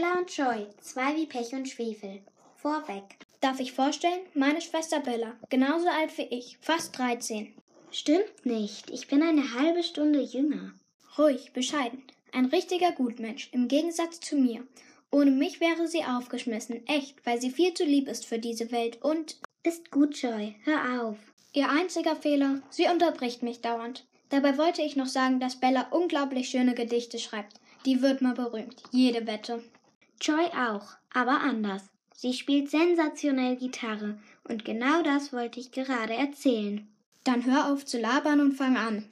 Bella und Joy, zwei wie Pech und Schwefel. Vorweg. Darf ich vorstellen? Meine Schwester Bella, genauso alt wie ich, fast 13. Stimmt nicht, ich bin eine halbe Stunde jünger. Ruhig, bescheiden. Ein richtiger Gutmensch, im Gegensatz zu mir. Ohne mich wäre sie aufgeschmissen, echt, weil sie viel zu lieb ist für diese Welt und. Ist gut, Joy, hör auf. Ihr einziger Fehler, sie unterbricht mich dauernd. Dabei wollte ich noch sagen, dass Bella unglaublich schöne Gedichte schreibt. Die wird mal berühmt, jede Wette. Joy auch, aber anders. Sie spielt sensationell Gitarre und genau das wollte ich gerade erzählen. Dann hör auf zu labern und fang an.